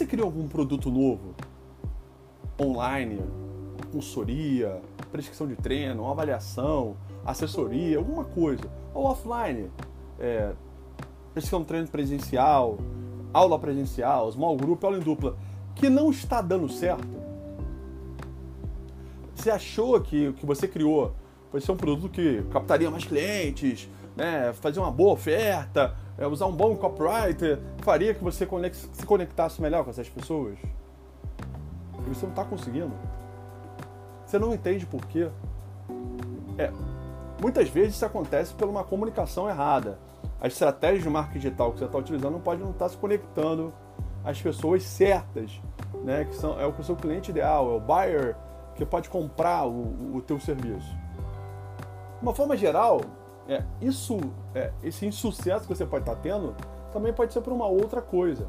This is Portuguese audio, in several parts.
você cria algum produto novo, online, consultoria, prescrição de treino, avaliação, assessoria, alguma coisa, ou offline, é, prescrição de treino presencial, aula presencial, small group, aula em dupla, que não está dando certo, você achou que o que você criou vai ser um produto que captaria mais clientes, né, fazer uma boa oferta, é, usar um bom copywriter, faria que você se conectasse melhor com essas pessoas? E você não está conseguindo. Você não entende por quê. É, muitas vezes isso acontece por uma comunicação errada. As estratégias de marketing digital que você está utilizando não pode não estar tá se conectando às pessoas certas, né? Que são, é o seu cliente ideal, é o buyer que pode comprar o, o teu serviço. De uma forma geral, é, isso, é, esse insucesso que você pode estar tá tendo também pode ser por uma outra coisa,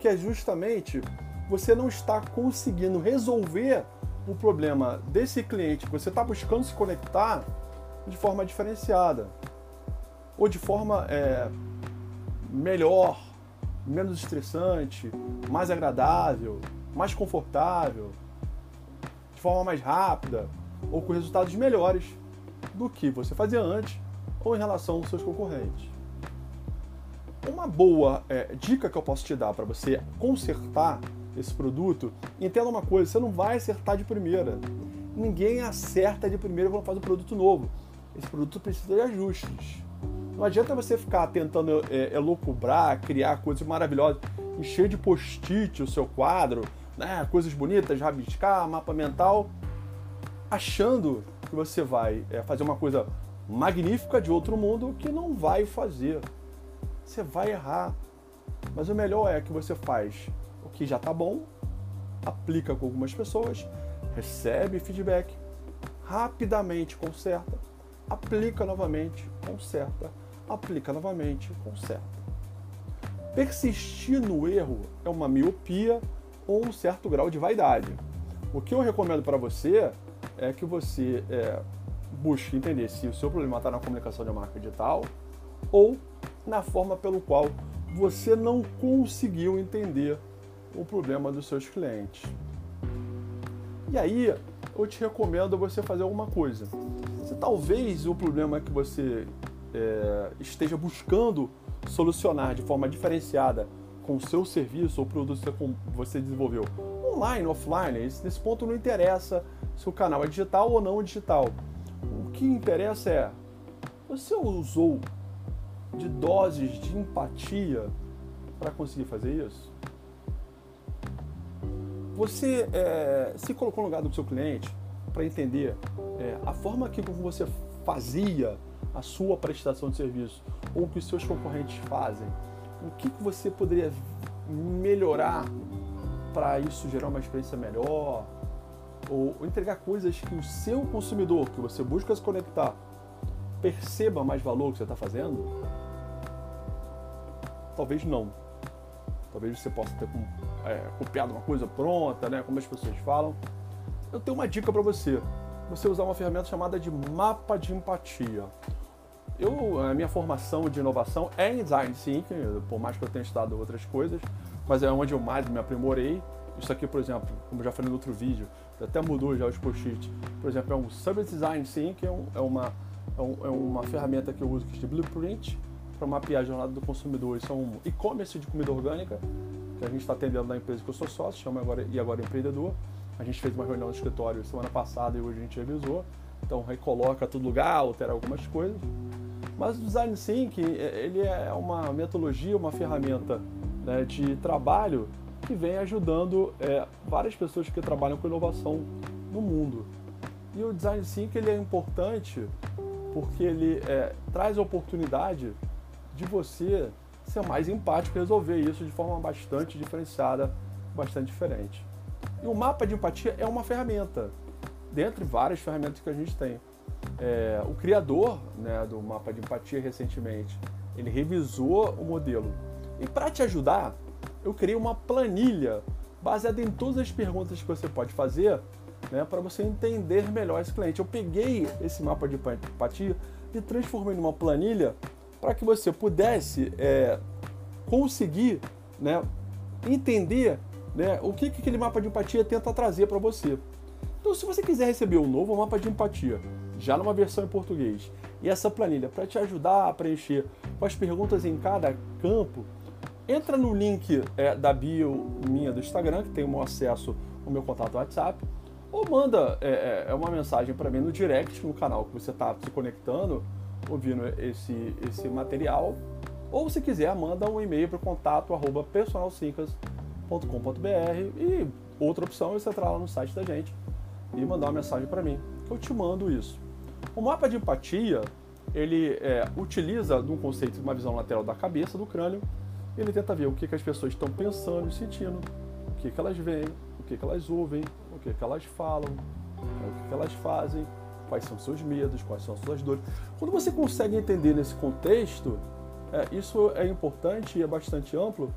que é justamente você não está conseguindo resolver o problema desse cliente que você está buscando se conectar de forma diferenciada ou de forma é, melhor, menos estressante, mais agradável, mais confortável, de forma mais rápida ou com resultados melhores do que você fazia antes ou em relação aos seus concorrentes. Uma boa é, dica que eu posso te dar para você consertar esse produto, entenda uma coisa, você não vai acertar de primeira. Ninguém acerta de primeira quando faz um produto novo. Esse produto precisa de ajustes. Não adianta você ficar tentando é, elocubrar, criar coisas maravilhosas, encher de post-it o seu quadro, né, coisas bonitas, rabiscar, mapa mental, achando que você vai é, fazer uma coisa magnífica de outro mundo que não vai fazer. Você vai errar. Mas o melhor é que você faz o que já está bom, aplica com algumas pessoas, recebe feedback, rapidamente conserta, aplica novamente, conserta, aplica novamente, conserta. Persistir no erro é uma miopia ou um certo grau de vaidade. O que eu recomendo para você é que você é, busque entender se o seu problema está na comunicação de marca digital ou na forma pelo qual você não conseguiu entender o problema dos seus clientes. E aí, eu te recomendo você fazer alguma coisa. Se talvez o problema que você é, esteja buscando solucionar de forma diferenciada com o seu serviço ou produto que você desenvolveu, online, offline, nesse ponto não interessa se o canal é digital ou não digital que interessa é: você usou de doses de empatia para conseguir fazer isso? Você é, se colocou no lugar do seu cliente para entender é, a forma que você fazia a sua prestação de serviço ou o que os seus concorrentes fazem? O que, que você poderia melhorar para isso gerar uma experiência melhor? Ou entregar coisas que o seu consumidor, que você busca se conectar, perceba mais valor que você está fazendo? Talvez não. Talvez você possa ter é, copiado uma coisa pronta, né, como as pessoas falam. Eu tenho uma dica para você. Você usar uma ferramenta chamada de mapa de empatia. Eu, a minha formação de inovação é em design thinking, por mais que eu tenha estudado outras coisas, mas é onde eu mais me aprimorei. Isso aqui, por exemplo, como já falei no outro vídeo, até mudou já os post-its. Por exemplo, é um Service Design que é, um, é, uma, é, um, é, uma ferramenta que eu uso que é de Blueprint para mapear a jornada do consumidor. Isso é um e-commerce de comida orgânica que a gente está atendendo na empresa que eu sou sócio, chama agora e agora empreendedor. A gente fez uma reunião no escritório semana passada e hoje a gente revisou. Então recoloca tudo lugar, altera algumas coisas. Mas o Design Sync, ele é uma metodologia, uma ferramenta né, de trabalho que vem ajudando é, várias pessoas que trabalham com inovação no mundo. E o Design Thinking ele é importante porque ele é, traz a oportunidade de você ser mais empático e resolver isso de forma bastante diferenciada, bastante diferente. E o mapa de empatia é uma ferramenta, dentre várias ferramentas que a gente tem. É, o criador né, do mapa de empatia recentemente, ele revisou o modelo. E para te ajudar, eu criei uma planilha baseada em todas as perguntas que você pode fazer né, para você entender melhor esse cliente. Eu peguei esse mapa de empatia e transformei numa planilha para que você pudesse é, conseguir né, entender né, o que, que aquele mapa de empatia tenta trazer para você. Então, se você quiser receber um novo mapa de empatia, já numa versão em português, e essa planilha para te ajudar a preencher com as perguntas em cada campo, entra no link é, da bio minha do Instagram, que tem um acesso ao meu contato WhatsApp, ou manda é, é, é uma mensagem para mim no direct no canal que você está se conectando, ouvindo esse, esse material, ou se quiser, manda um e-mail para o contato arroba personalsincas.com.br e outra opção é você entrar lá no site da gente e mandar uma mensagem para mim, que eu te mando isso. O mapa de empatia, ele é, utiliza de um conceito, uma visão lateral da cabeça, do crânio, ele tenta ver o que, que as pessoas estão pensando e sentindo, o que, que elas veem, o que, que elas ouvem, o que, que elas falam, o que, que elas fazem, quais são seus medos, quais são suas dores. Quando você consegue entender nesse contexto, é, isso é importante e é bastante amplo,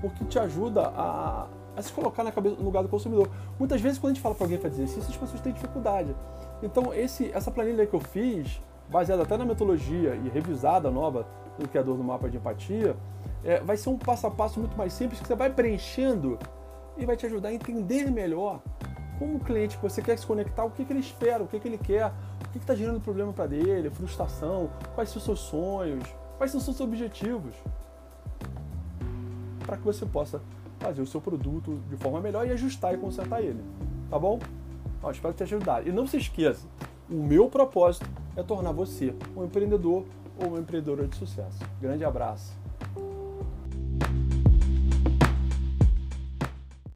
porque te ajuda a, a se colocar na cabeça, no lugar do consumidor. Muitas vezes, quando a gente fala para alguém fazer exercício, as pessoas têm dificuldade. Então, esse, essa planilha que eu fiz, baseada até na metodologia e revisada nova do criador do mapa de empatia, é, vai ser um passo a passo muito mais simples que você vai preenchendo e vai te ajudar a entender melhor como o cliente que você quer se conectar, o que, que ele espera, o que, que ele quer, o que está gerando problema para dele, frustração, quais são os seus sonhos, quais são os seus objetivos, para que você possa fazer o seu produto de forma melhor e ajustar e consertar ele. Tá bom? Ó, espero te ajudar. E não se esqueça, o meu propósito é tornar você um empreendedor ou uma empreendedora de sucesso. Grande abraço.